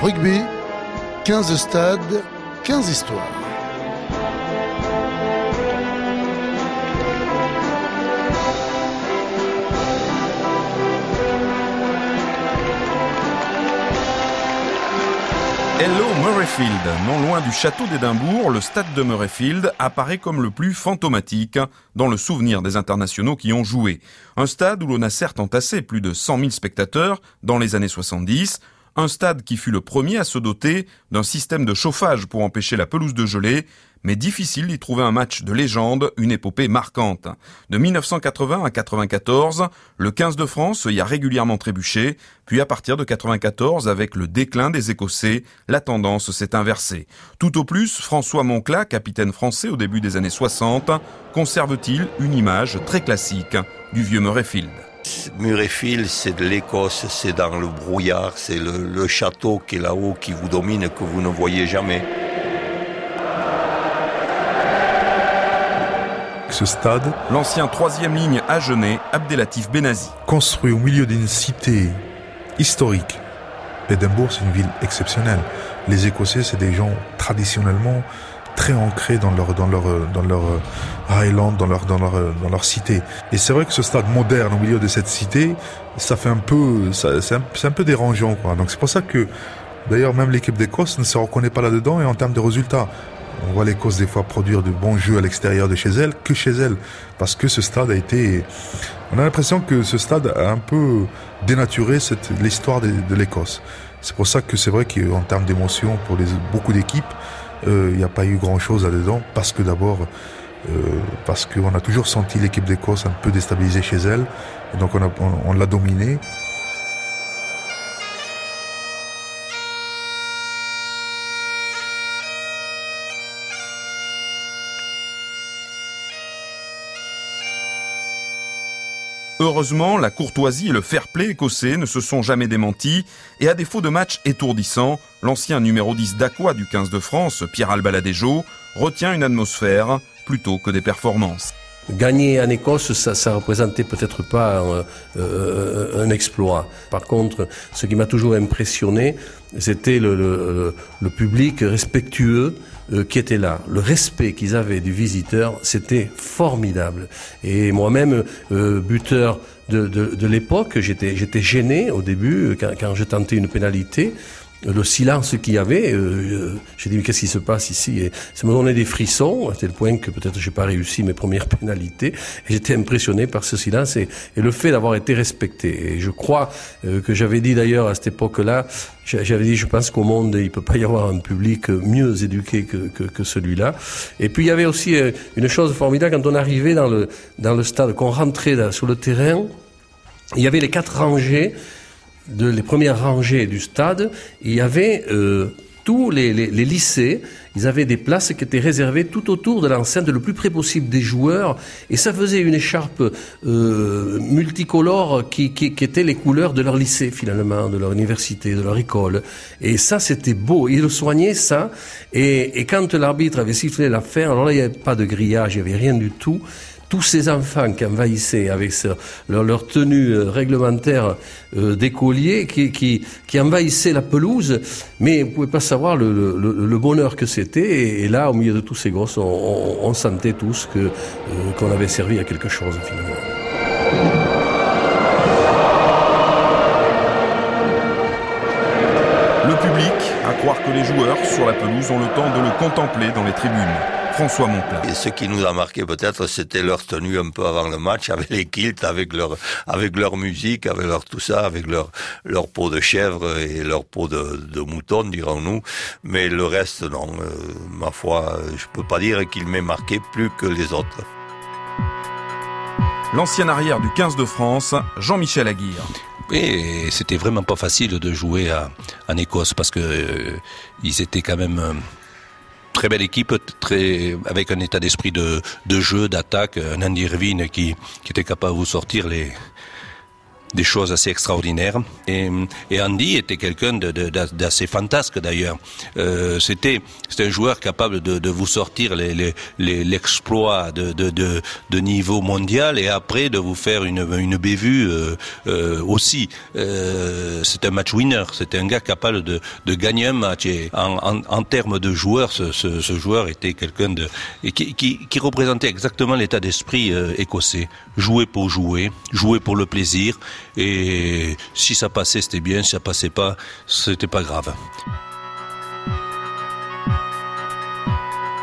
Rugby, 15 stades, 15 histoires. Hello Murrayfield, non loin du château d'Édimbourg, le stade de Murrayfield apparaît comme le plus fantomatique dans le souvenir des internationaux qui ont joué. Un stade où l'on a certes entassé plus de 100 000 spectateurs dans les années 70, un stade qui fut le premier à se doter d'un système de chauffage pour empêcher la pelouse de geler, mais difficile d'y trouver un match de légende, une épopée marquante. De 1980 à 94, le 15 de France y a régulièrement trébuché, puis à partir de 94, avec le déclin des Écossais, la tendance s'est inversée. Tout au plus, François Monclat, capitaine français au début des années 60, conserve-t-il une image très classique du vieux Murrayfield? Murrayfield, c'est de l'Écosse, c'est dans le brouillard, c'est le, le, château qui est là-haut, qui vous domine, que vous ne voyez jamais. Ce stade, l'ancien troisième ligne à Genet, Abdelatif Benazi. Construit au milieu d'une cité historique. Édimbourg, c'est une ville exceptionnelle. Les Écossais, c'est des gens traditionnellement très ancrés dans leur dans leur dans leur Highland, dans leur dans leur dans leur cité. Et c'est vrai que ce stade moderne au milieu de cette cité, ça fait un peu c'est un, peu dérangeant quoi. Donc c'est pour ça que d'ailleurs même l'équipe d'Écosse ne se reconnaît pas là-dedans et en termes de résultats. On voit l'Écosse des fois produire de bons jeux à l'extérieur de chez elle que chez elle parce que ce stade a été on a l'impression que ce stade a un peu dénaturé cette l'histoire de, de l'Écosse. C'est pour ça que c'est vrai qu'en termes d'émotion pour beaucoup d'équipes, il euh, n'y a pas eu grand chose là-dedans parce que d'abord euh, parce qu'on a toujours senti l'équipe d'Écosse un peu déstabilisée chez elle et donc on, a, on, on l'a dominée. Heureusement, la courtoisie et le fair-play écossais ne se sont jamais démentis, et à défaut de matchs étourdissants, l'ancien numéro 10 d'Aqua du 15 de France, Pierre Albaladejo, retient une atmosphère plutôt que des performances. Gagner en Écosse, ça, ça représentait peut-être pas un, euh, un, exploit. Par contre, ce qui m'a toujours impressionné, c'était le, public respectueux euh, qui était là. Le respect qu'ils avaient du visiteur, c'était formidable. Et moi-même, euh, buteur de, de, de l'époque, j'étais, j'étais gêné au début quand, quand je tentais une pénalité le silence qu'il y avait, euh, j'ai dit mais qu'est-ce qui se passe ici Et ça me donnait des frissons, à tel point que peut-être j'ai pas réussi mes premières pénalités. J'étais impressionné par ce silence et, le fait d'avoir été respecté. Et je crois euh, que j'avais dit d'ailleurs à cette époque-là, j'avais dit je pense qu'au monde il peut pas y avoir un public mieux éduqué que, que, celui-là. Et puis il y avait aussi euh, une chose formidable quand on arrivait dans le dans le stade, qu'on rentrait sur le terrain, il y avait les quatre rangées de les premières rangées du stade, il y avait euh, tous les, les, les, lycées, ils avaient des places qui étaient réservées tout autour de l'enceinte, le plus près possible des joueurs, et ça faisait une écharpe euh, multicolore qui, qui, qui, était les couleurs de leur lycée finalement, de leur université, de leur école. Et ça, c'était beau. Ils le soignaient ça, et, et quand l'arbitre avait sifflé l'affaire, alors là, il n'y avait pas de grillage, il n'y avait rien du tout tous ces enfants qui envahissaient avec leur, tenue réglementaire euh, d'écolier, qui, envahissaient la pelouse, mais vous pouvez pas savoir le, bonheur que c'était. Et, là, au milieu de tous ces gosses, on, on, on sentait tous euh, qu'on avait servi à quelque chose finalement. Le public, à croire que les joueurs sur la pelouse ont le temps de le contempler dans les tribunes. François Monclat. Et ce qui nous a marqué peut-être, c'était leur tenue un peu avant le match, avec les kilts, avec leur, avec leur musique, avec leur tout ça, avec leur, leur peau de chèvre et leur peau de, de mouton, dirons-nous. Mais le reste, non. Euh, ma foi, je peux pas dire qu'il m'ait marqué plus que les autres. L'ancien arrière du 15 de France, Jean-Michel Aguirre. Et c'était vraiment pas facile de jouer à, en Écosse parce que euh, ils étaient quand même euh, très belle équipe, très avec un état d'esprit de, de jeu, d'attaque, un Andy Irvine qui, qui était capable de vous sortir les des choses assez extraordinaires. Et, et Andy était quelqu'un d'assez fantasque d'ailleurs. Euh, c'était un joueur capable de, de vous sortir l'exploit les, les, de, de, de, niveau mondial et après de vous faire une, une bévue euh, euh, aussi. Euh, c'est un match winner. C'était un gars capable de, de gagner un match. Et en, en, en termes de joueur, ce, ce, ce joueur était quelqu'un de qui, qui, qui, représentait exactement l'état d'esprit euh, écossais. Jouer pour jouer, jouer pour le plaisir. Et si ça passait, c'était bien. Si ça passait pas, c'était pas grave.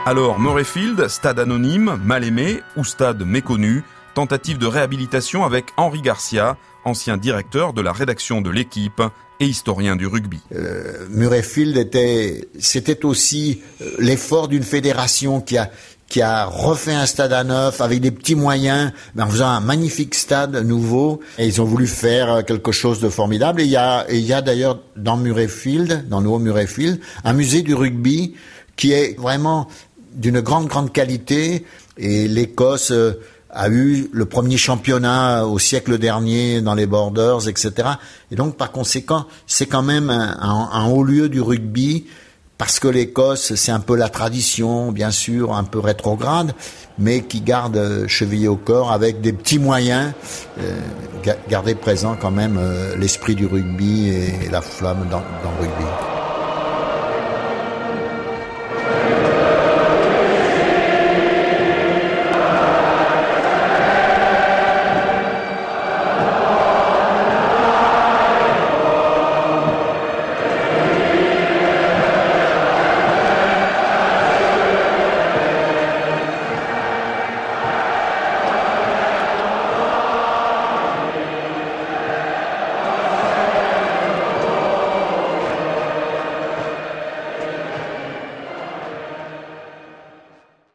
Alors, Murrayfield, stade anonyme, mal aimé ou stade méconnu, tentative de réhabilitation avec Henri Garcia, ancien directeur de la rédaction de l'équipe et historien du rugby. Euh, Murrayfield était, c'était aussi euh, l'effort d'une fédération qui a qui a refait un stade à neuf avec des petits moyens, en faisant un magnifique stade nouveau. Et ils ont voulu faire euh, quelque chose de formidable. Et il y a, il y a d'ailleurs dans Murrayfield, dans Nouveau Murrayfield, un musée du rugby qui est vraiment d'une grande, grande qualité. Et l'Écosse euh, a eu le premier championnat au siècle dernier dans les Borders, etc. Et donc, par conséquent, c'est quand même un, haut lieu du rugby, parce que l'Écosse, c'est un peu la tradition, bien sûr, un peu rétrograde, mais qui garde euh, chevillé au corps avec des petits moyens, euh, garder présent quand même euh, l'esprit du rugby et la flamme dans, dans le rugby.